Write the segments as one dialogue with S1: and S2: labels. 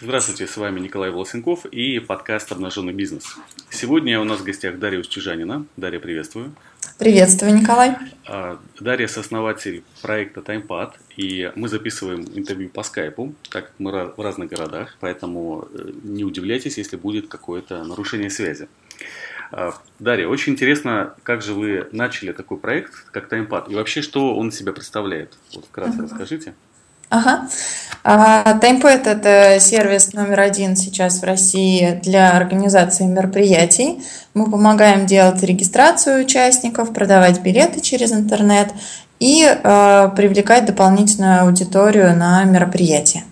S1: Здравствуйте, с вами Николай Волосенков и подкаст «Обнаженный бизнес». Сегодня у нас в гостях Дарья Устюжанина. Дарья, приветствую.
S2: Приветствую, Николай.
S1: А, Дарья – сооснователь проекта TimePad, и мы записываем интервью по скайпу, так как мы в разных городах, поэтому э, не удивляйтесь, если будет какое-то нарушение связи. А, Дарья, очень интересно, как же вы начали такой проект, как TimePad, и вообще, что он себя представляет? Вот вкратце uh-huh. расскажите.
S2: Ага. А, TimePad – это сервис номер один сейчас в России для организации мероприятий. Мы помогаем делать регистрацию участников, продавать билеты через интернет и э, привлекать дополнительную аудиторию на мероприятия.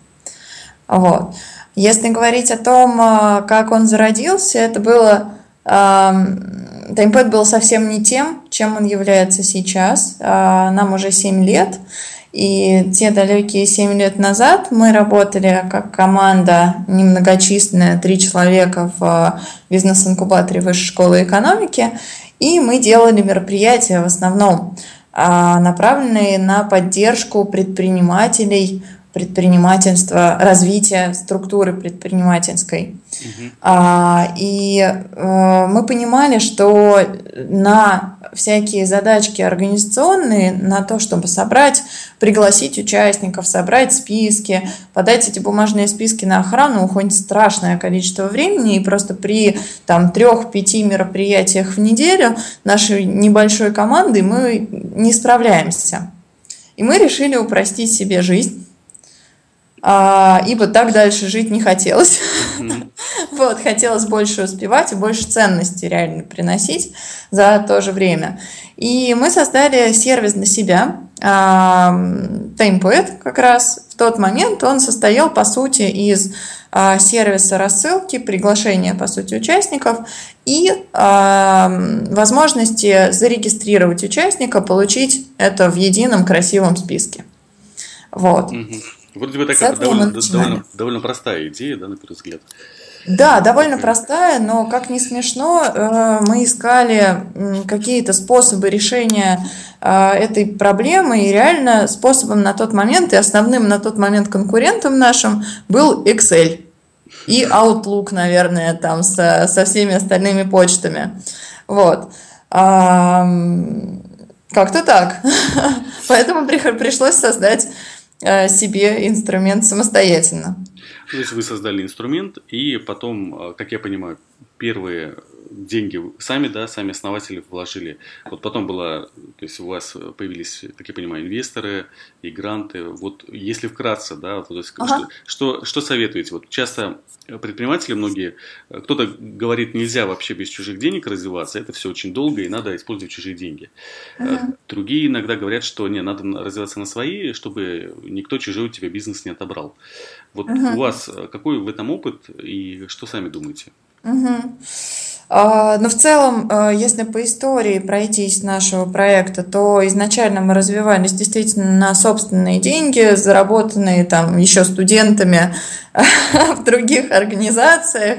S2: Вот. Если говорить о том, как он зародился, это было Таймпэд был совсем не тем, чем он является сейчас. Нам уже 7 лет. И те далекие 7 лет назад мы работали как команда немногочисленная, три человека в бизнес-инкубаторе Высшей школы экономики. И мы делали мероприятия в основном а, направленные на поддержку предпринимателей – предпринимательства, развития структуры предпринимательской. Угу. А, и а, мы понимали, что на всякие задачки организационные, на то, чтобы собрать, пригласить участников, собрать списки, подать эти бумажные списки на охрану, уходит страшное количество времени, и просто при там трех-пяти мероприятиях в неделю нашей небольшой команды мы не справляемся. И мы решили упростить себе жизнь а, ибо так дальше жить не хотелось. Mm-hmm. вот, хотелось больше успевать и больше ценности реально приносить за то же время. И мы создали сервис для себя, а, TimePad как раз в тот момент он состоял по сути из а, сервиса рассылки, приглашения по сути участников и а, возможности зарегистрировать участника, получить это в едином красивом списке. Вот. Mm-hmm.
S1: Вроде бы такая довольно, довольно, довольно простая идея, да, на первый взгляд.
S2: Да, довольно простая, но как не смешно, э, мы искали какие-то способы решения э, этой проблемы, и реально способом на тот момент и основным на тот момент конкурентом нашим был Excel и Outlook, наверное, там со, со всеми остальными почтами. Вот. Как-то так. Поэтому пришлось создать себе инструмент самостоятельно.
S1: То есть вы создали инструмент, и потом, э, как я понимаю, первые деньги сами, да, сами основатели вложили. Вот потом было, то есть у вас появились, как я понимаю, инвесторы и гранты. Вот если вкратце, да, то есть ага. что, что, что советуете? Вот часто предприниматели многие, кто-то говорит, нельзя вообще без чужих денег развиваться, это все очень долго и надо использовать чужие деньги. Ага. Другие иногда говорят, что не, надо развиваться на свои, чтобы никто чужой у тебя бизнес не отобрал. Вот ага. у вас какой в этом опыт и что сами думаете?
S2: Угу. Но в целом, а, если по истории пройтись нашего проекта, то изначально мы развивались действительно на собственные деньги, заработанные там еще студентами в других организациях.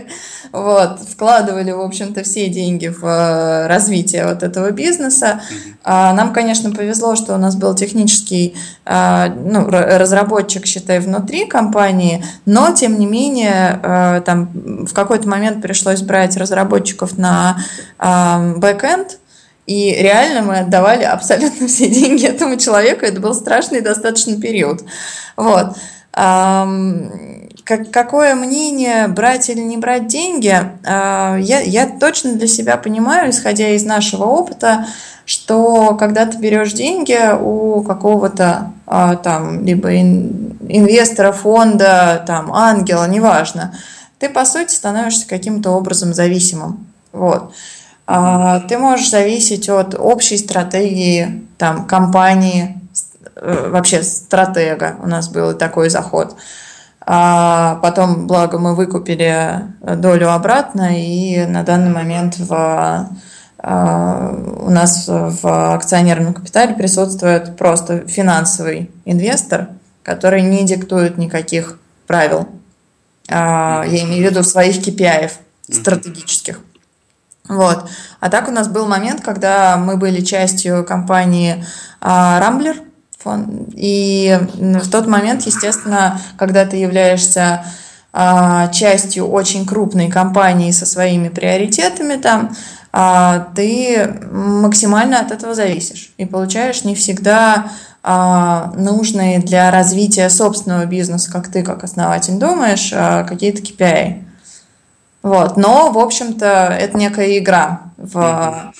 S2: Вот, вкладывали, в общем-то, все деньги в э, развитие вот этого бизнеса. А, нам, конечно, повезло, что у нас был технический а, ну, разработчик, считай, внутри компании, но, тем не менее, э, там в какой-то момент пришлось брать разработчиков на бэкэнд, и реально мы отдавали абсолютно все деньги этому человеку. Это был страшный достаточно период. Вот как, какое мнение, брать или не брать деньги, а, я, я точно для себя понимаю, исходя из нашего опыта, что когда ты берешь деньги у какого-то а, там либо инвестора, фонда, там ангела, неважно, ты по сути становишься каким-то образом зависимым. Вот. А, ты можешь зависеть от общей стратегии там, компании, э, вообще стратега. У нас был такой заход. А потом, благо, мы выкупили долю обратно, и на данный момент в, а, у нас в акционерном капитале присутствует просто финансовый инвестор, который не диктует никаких правил. А, я имею в виду своих KPI стратегических. Вот. А так у нас был момент, когда мы были частью компании Рамблер, и в тот момент, естественно, когда ты являешься а, частью очень крупной компании со своими приоритетами там, а, ты максимально от этого зависишь и получаешь не всегда а, нужные для развития собственного бизнеса, как ты как основатель думаешь, а, какие-то KPI. Вот. Но, в общем-то, это некая игра в,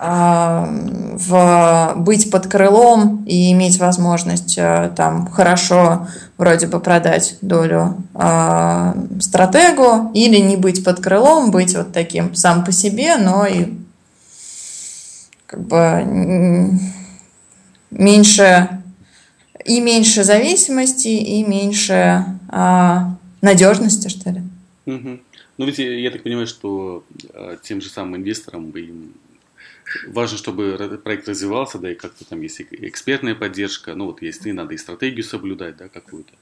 S2: в быть под крылом и иметь возможность там хорошо вроде бы продать долю э, стратегу или не быть под крылом, быть вот таким сам по себе, но и как бы меньше и меньше зависимости, и меньше а, надежности, что ли.
S1: Ну, ведь я так понимаю, что а, тем же самым инвесторам им важно, чтобы проект развивался, да, и как-то там есть экспертная поддержка, ну, вот если надо и стратегию соблюдать, да, какую-то.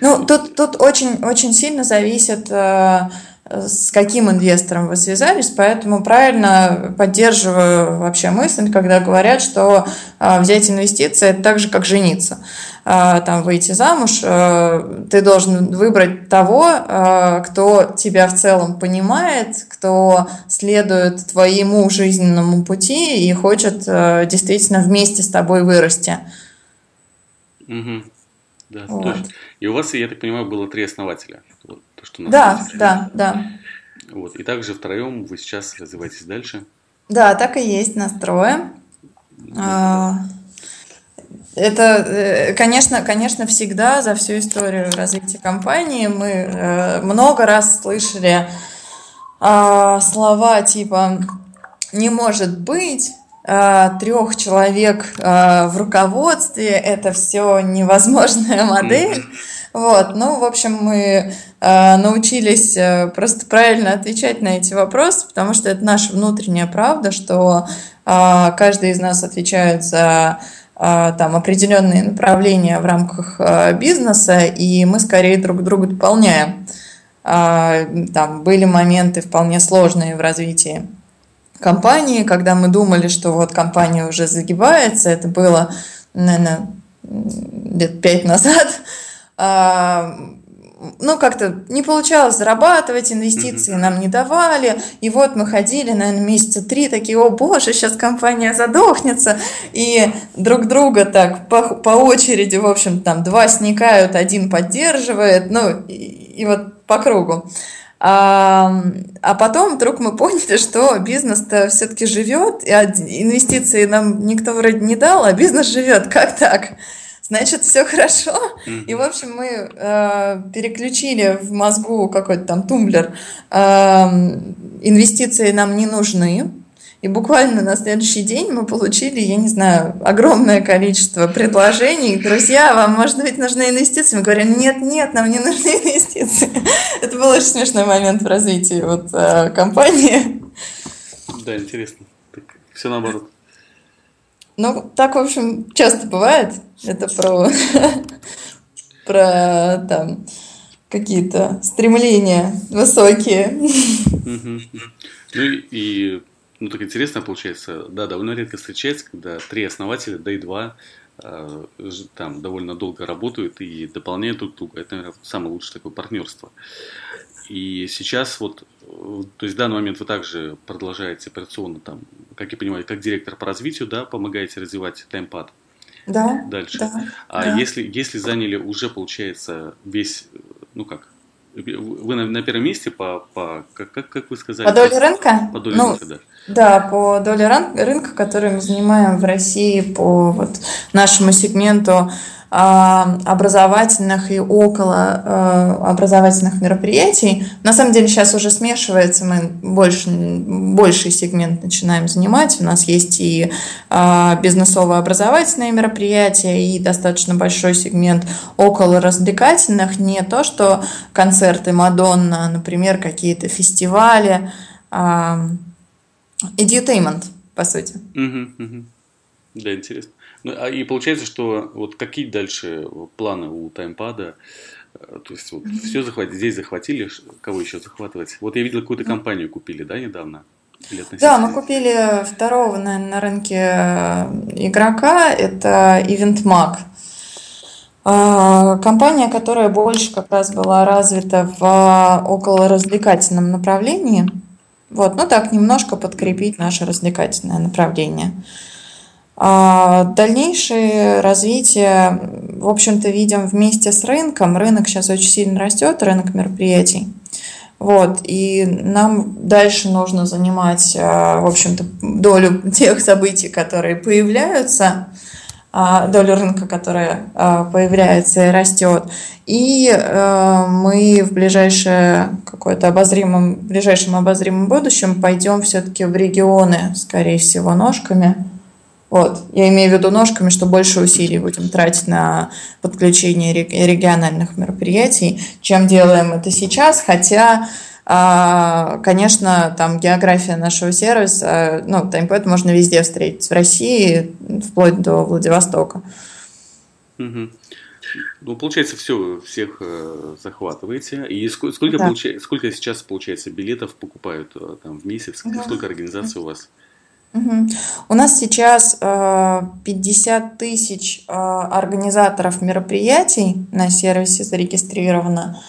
S2: Ну, тут, тут очень, очень сильно зависит э, с каким инвестором вы связались, поэтому правильно поддерживаю вообще мысль, когда говорят, что а, взять инвестиции это так же, как жениться. А, там выйти замуж, а, ты должен выбрать того, кто тебя в целом понимает, кто следует твоему жизненному пути и хочет действительно вместе с тобой вырасти.
S1: Угу. Да, вот. точно. И у вас, я так понимаю, было три основателя.
S2: То, что да, да, да.
S1: Вот. И также втроем вы сейчас развиваетесь дальше.
S2: Да, так и есть, настроем. А, это, э, конечно, конечно, всегда за всю историю развития компании мы э, много раз слышали а, слова типа «не может быть», а, трех человек в руководстве, это все невозможная модель. Вот, ну, в общем, мы э, научились э, просто правильно отвечать на эти вопросы, потому что это наша внутренняя правда, что э, каждый из нас отвечает за э, там определенные направления в рамках э, бизнеса, и мы скорее друг друга дополняем. Там были моменты вполне сложные в развитии компании, когда мы думали, что вот компания уже загибается, это было, наверное, лет пять назад, ну, как-то не получалось зарабатывать, инвестиции mm-hmm. нам не давали. И вот мы ходили, наверное, месяца три, такие, о боже, сейчас компания задохнется. И друг друга так по, по очереди, в общем, там два сникают, один поддерживает, ну, и, и вот по кругу. А, а потом вдруг мы поняли, что бизнес-то все-таки живет, и инвестиции нам никто вроде не дал, а бизнес живет. Как так? Значит, все хорошо. Mm-hmm. И, в общем, мы э, переключили в мозгу какой-то там тумблер. Э, инвестиции нам не нужны. И буквально на следующий день мы получили, я не знаю, огромное количество предложений. Друзья, вам, может быть, нужны инвестиции? Мы говорим, нет, нет, нам не нужны инвестиции. Это был очень смешной момент в развитии вот, э, компании.
S1: Да, интересно. Так, все наоборот.
S2: Ну, так, в общем, часто бывает. Это про, про там какие-то стремления высокие.
S1: Ну и, ну так интересно получается, да, довольно редко встречается, когда три основателя, да и два, а, там довольно долго работают и дополняют друг друга. Это, наверное, самое лучшее такое партнерство. И сейчас вот, то есть в данный момент вы также продолжаете операционно там, как я понимаю, как директор по развитию, да, помогаете развивать таймпад.
S2: Да.
S1: Дальше.
S2: Да,
S1: а
S2: да.
S1: если если заняли уже получается весь, ну как, вы на, на первом месте по, по как, как, как вы сказали?
S2: По доле рынка?
S1: По доле ну, рынка, да.
S2: Да, по доле рынка, который мы занимаем в России по вот нашему сегменту образовательных и около а, образовательных мероприятий. На самом деле сейчас уже смешивается, мы больше, больший сегмент начинаем занимать. У нас есть и а, бизнесово-образовательные мероприятия, и достаточно большой сегмент около развлекательных. Не то, что концерты Мадонна, например, какие-то фестивали, edutainment, по сути.
S1: Угу, угу. Да, интересно. Ну, а и получается, что вот какие дальше планы у таймпада? Э, то есть вот mm-hmm. все захватили, здесь захватили, кого еще захватывать? Вот я видел, какую-то компанию купили, да, недавно?
S2: Да, мы купили второго, наверное, на рынке э, игрока, это EventMag. А, компания, которая больше как раз была развита в околоразвлекательном направлении. Вот, ну так, немножко подкрепить наше развлекательное направление. А дальнейшее развитие, в общем-то, видим вместе с рынком. Рынок сейчас очень сильно растет, рынок мероприятий. Вот, и нам дальше нужно занимать, а, в общем-то, долю тех событий, которые появляются, а, долю рынка, которая появляется и растет. И мы в ближайшее какое-то обозримом, ближайшем обозримом будущем пойдем все-таки в регионы, скорее всего, ножками вот. Я имею в виду ножками, что больше усилий будем тратить на подключение региональных мероприятий, чем делаем это сейчас, хотя а, Конечно, там география нашего сервиса, ну, таймпэд можно везде встретить в России, вплоть до Владивостока.
S1: Угу. Ну, получается, все, всех э, захватываете. И сколько, сколько, да. получа, сколько сейчас, получается, билетов покупают э, там, в месяц? Да. Сколько организаций у вас?
S2: Угу. У нас сейчас э, 50 тысяч э, организаторов мероприятий на сервисе зарегистрировано.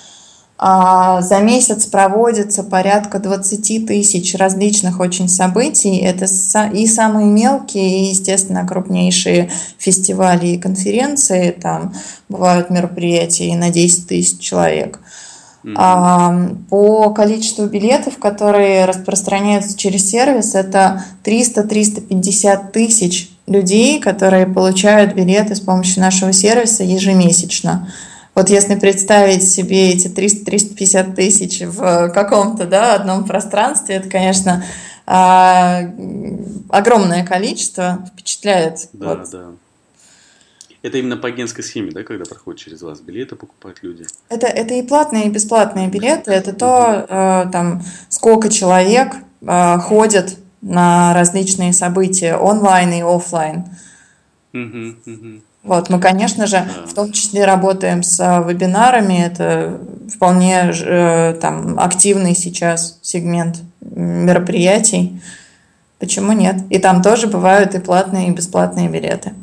S2: А за месяц проводится порядка 20 тысяч различных очень событий. Это и самые мелкие, и, естественно, крупнейшие фестивали и конференции. Там бывают мероприятия и на 10 тысяч человек. Mm-hmm. По количеству билетов, которые распространяются через сервис, это 300-350 тысяч людей, которые получают билеты с помощью нашего сервиса ежемесячно. Вот если представить себе эти 300-350 тысяч в каком-то да, одном пространстве, это, конечно, а, огромное количество, впечатляет.
S1: Да, вот. да. Это именно по агентской схеме, да, когда проходят через вас билеты покупают люди?
S2: Это, это и платные, и бесплатные билеты. Это то, э, там, сколько человек э, ходит на различные события онлайн и офлайн. Вот, мы, конечно же, в том числе работаем с вебинарами. Это вполне э, там активный сейчас сегмент мероприятий. Почему нет? И там тоже бывают и платные, и бесплатные билеты.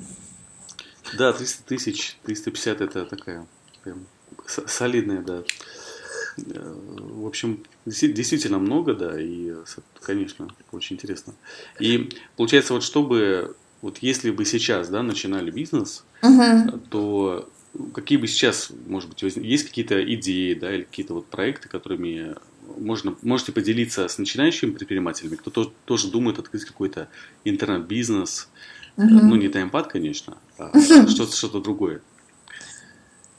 S1: Да, 300 тысяч, 350 это такая прям солидная, да. Э, в общем, действительно много, да, и, конечно, очень интересно. И получается, вот чтобы, вот если бы сейчас, да, начинали бизнес, угу. то какие бы сейчас, может быть, есть какие-то идеи, да, или какие-то вот проекты, которыми можно, можете поделиться с начинающими предпринимателями, кто то, тоже думает открыть какой-то интернет-бизнес, Угу. Ну, не таймпад, конечно, а что-то, что-то другое.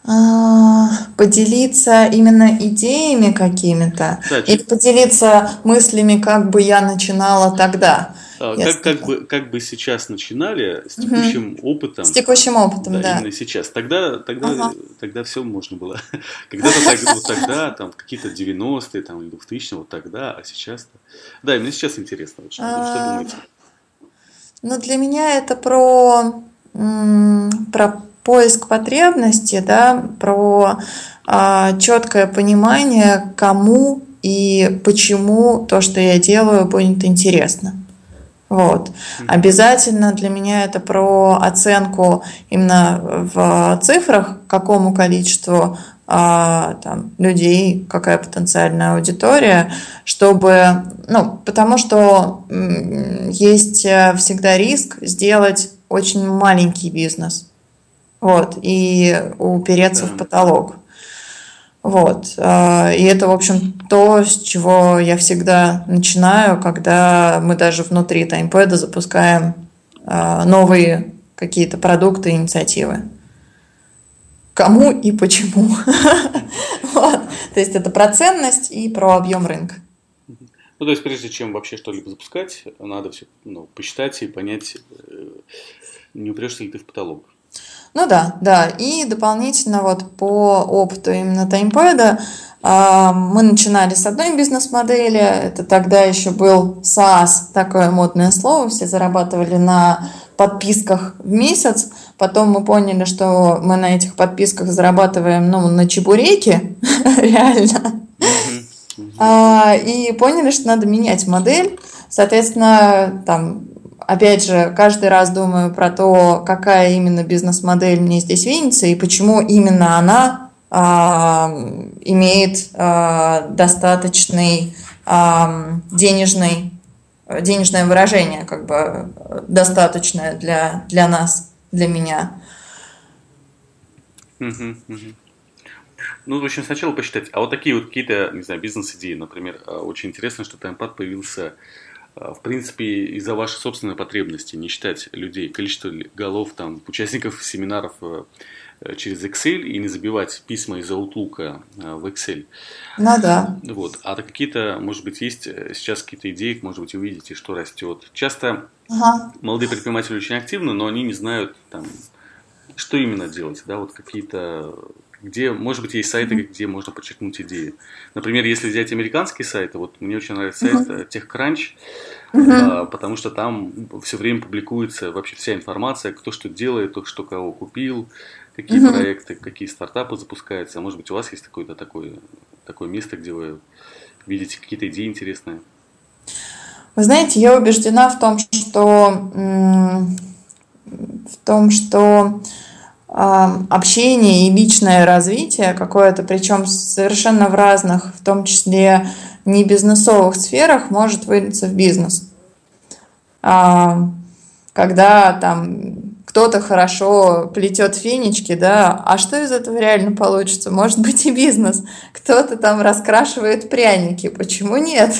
S2: А, поделиться именно идеями какими-то да, или поделиться мыслями, как бы я начинала тогда.
S1: А, как, как, бы, как бы сейчас начинали с текущим угу. опытом.
S2: С текущим опытом, да. да.
S1: Именно сейчас. Тогда, тогда, ага. тогда все можно было. Когда-то так, вот тогда, там, какие-то 90-е там, или 2000-е, вот тогда, а сейчас... -то... Да, именно сейчас интересно. Вот, что, а... что думаете?
S2: Ну, для меня это про, про поиск потребности, да, про а, четкое понимание, кому и почему то, что я делаю, будет интересно. Вот. Обязательно для меня это про оценку именно в цифрах, какому количеству а, там, людей, какая потенциальная аудитория, чтобы, ну, потому что есть э, всегда риск сделать очень маленький бизнес, вот, и упереться да. в потолок. Вот. А, и это, в общем, то, с чего я всегда начинаю, когда мы даже внутри таймпэда запускаем а, новые какие-то продукты, инициативы кому и почему. вот. То есть это про ценность и про объем рынка.
S1: Ну, то есть, прежде чем вообще что-либо запускать, надо все ну, посчитать и понять, э, не упрешься ли ты в потолок.
S2: Ну да, да. И дополнительно вот по опыту именно таймпэда а, мы начинали с одной бизнес-модели. Это тогда еще был SaaS, такое модное слово. Все зарабатывали на подписках в месяц. Потом мы поняли, что мы на этих подписках зарабатываем ну, на чебуреки, реально. А, и поняли, что надо менять модель. Соответственно, там опять же, каждый раз думаю про то, какая именно бизнес-модель мне здесь видится и почему именно она а, имеет а, достаточный денежный денежное выражение, как бы достаточное для, для нас, для меня.
S1: Ну, в общем, сначала посчитать. А вот такие вот какие-то, не знаю, бизнес-идеи, например, очень интересно, что таймпад появился в принципе, из-за вашей собственной потребности, не считать людей, количество голов, там, участников семинаров э, через Excel и не забивать письма из Outlook э, в Excel.
S2: Ну да.
S1: Вот. А какие-то, может быть, есть э, сейчас какие-то идеи, может быть, увидите, что растет. Часто ага. молодые предприниматели очень активны, но они не знают, там, что именно делать, да, вот какие-то где, может быть, есть сайты, где можно подчеркнуть идеи. Например, если взять американские сайты, вот мне очень нравится сайт uh-huh. TechCrunch, uh-huh. потому что там все время публикуется вообще вся информация, кто что делает, кто что кого купил, какие uh-huh. проекты, какие стартапы запускаются. Может быть, у вас есть какое-то такое, такое место, где вы видите какие-то идеи интересные?
S2: Вы знаете, я убеждена в том, что в том, что общение и личное развитие какое-то, причем совершенно в разных, в том числе не бизнесовых сферах, может вылиться в бизнес. Когда там кто-то хорошо плетет фенечки, да, а что из этого реально получится? Может быть и бизнес. Кто-то там раскрашивает пряники, почему нет?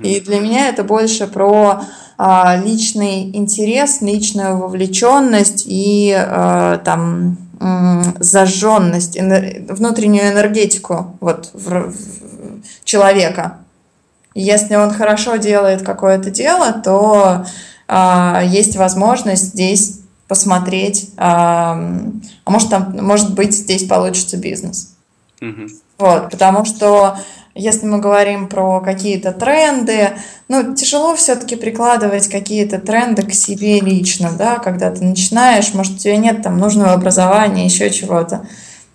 S2: И для меня это больше про а, личный интерес, личную вовлеченность и а, там зажженность, внутреннюю энергетику вот, в, в человека. Если он хорошо делает какое-то дело, то а, есть возможность здесь посмотреть, а, может там, может быть, здесь получится бизнес. Угу. Вот, потому что если мы говорим про какие-то тренды, ну, тяжело все-таки прикладывать какие-то тренды к себе лично, да, когда ты начинаешь, может, у тебя нет там нужного образования, еще чего-то.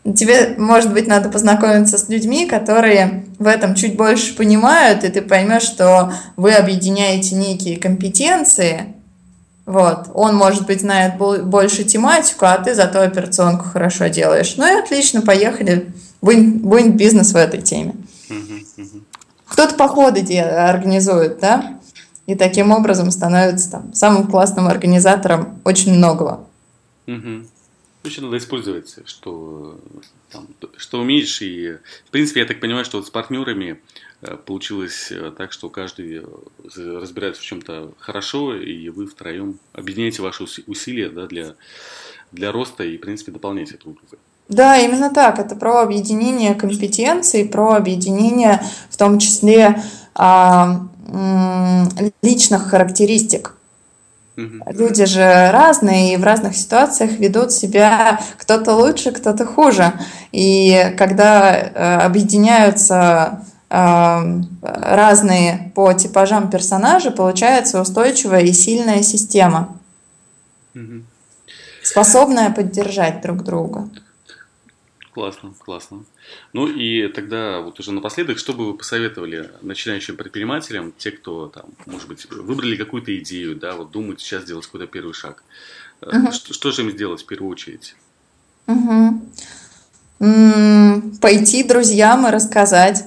S2: Тебе, может быть, надо познакомиться с людьми, которые в этом чуть больше понимают, и ты поймешь, что вы объединяете некие компетенции. Вот. Он, может быть, знает больше тематику, а ты зато операционку хорошо делаешь. Ну и отлично, поехали. Будет бизнес в этой теме. Кто-то походы организует, да, и таким образом становится там, самым классным организатором очень многого.
S1: Угу. Еще надо использовать, что, там, что умеешь. И, в принципе, я так понимаю, что вот с партнерами э, получилось э, так, что каждый э, разбирается в чем-то хорошо, и вы втроем объединяете ваши усилия да, для, для роста и, в принципе, дополняете друг друга.
S2: Да, именно так. Это про объединение компетенций, про объединение в том числе а, личных характеристик. Люди же разные и в разных ситуациях ведут себя кто-то лучше, кто-то хуже. И когда э, объединяются э, разные по типажам персонажи, получается устойчивая и сильная система, способная поддержать друг друга.
S1: Классно, классно. Ну и тогда вот уже напоследок, что бы вы посоветовали начинающим предпринимателям, те, кто там, может быть, выбрали какую-то идею, да, вот думают сейчас сделать какой-то первый шаг. Угу. Что, что же им сделать в первую очередь?
S2: Угу. М-м, пойти друзьям и рассказать.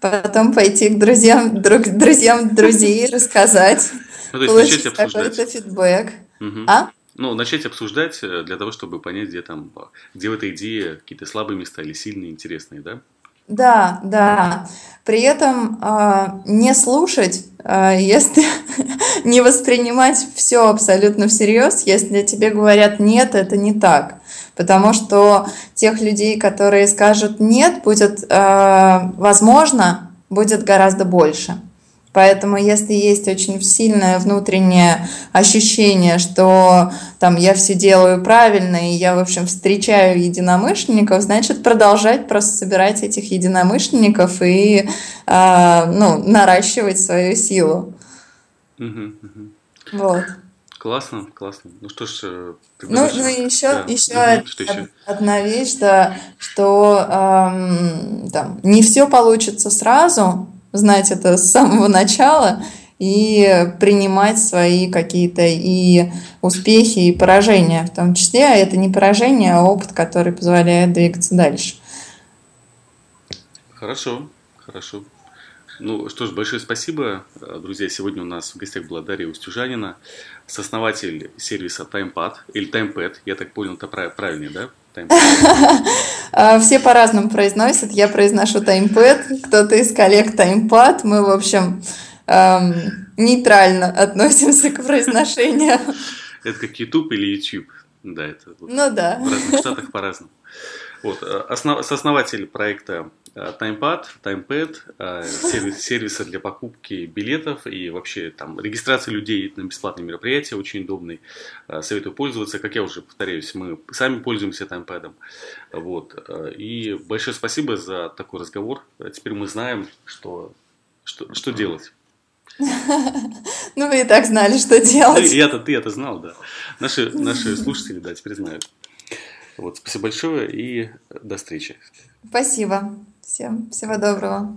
S2: Потом пойти к друзьям, друг, друзьям друзей рассказать. Ну, то есть начать обсуждать. Какой-то фидбэк.
S1: Угу. А? Ну, начать обсуждать э, для того, чтобы понять, где там, где в этой идее какие-то слабые места или сильные, интересные, да?
S2: Да, да. При этом э, не слушать, э, если не воспринимать все абсолютно всерьез, если тебе говорят нет, это не так. Потому что тех людей, которые скажут нет, будет, э, возможно, будет гораздо больше. Поэтому если есть очень сильное внутреннее ощущение, что там я все делаю правильно, и я, в общем, встречаю единомышленников, значит, продолжать просто собирать этих единомышленников и э, ну, наращивать свою силу. Вот.
S1: Классно, классно. Ну что ж,
S2: э, ну, ну и еще, да. еще, угу, что еще одна вещь, да, что эм, там, не все получится сразу, знать это с самого начала. и принимать свои какие-то и успехи, и поражения в том числе. А это не поражение, а опыт, который позволяет двигаться дальше.
S1: Хорошо, хорошо. Ну что ж, большое спасибо, друзья. Сегодня у нас в гостях была Дарья Устюжанина, сооснователь сервиса TimePad, или TimePad, я так понял, это правильнее, да?
S2: А, все по-разному произносят. Я произношу таймпэд, кто-то из коллег таймпад. Мы, в общем, эм, нейтрально относимся к произношению.
S1: Это как YouTube или YouTube. Да, это
S2: вот ну да.
S1: в разных штатах по-разному. Вот, э, основ, сооснователь проекта TimePad, TimePad, э, сервис, сервиса для покупки билетов и вообще там регистрации людей на бесплатные мероприятия очень удобный. Э, советую пользоваться. Как я уже повторяюсь, мы сами пользуемся TimePad. Вот. И большое спасибо за такой разговор. Теперь мы знаем, что, что, что делать.
S2: Ну, вы и так знали, что делать.
S1: Ну, я-то, ты это знал, да. Наши, наши слушатели, да, теперь знают. Вот, спасибо большое и до встречи.
S2: Спасибо. Всем всего доброго.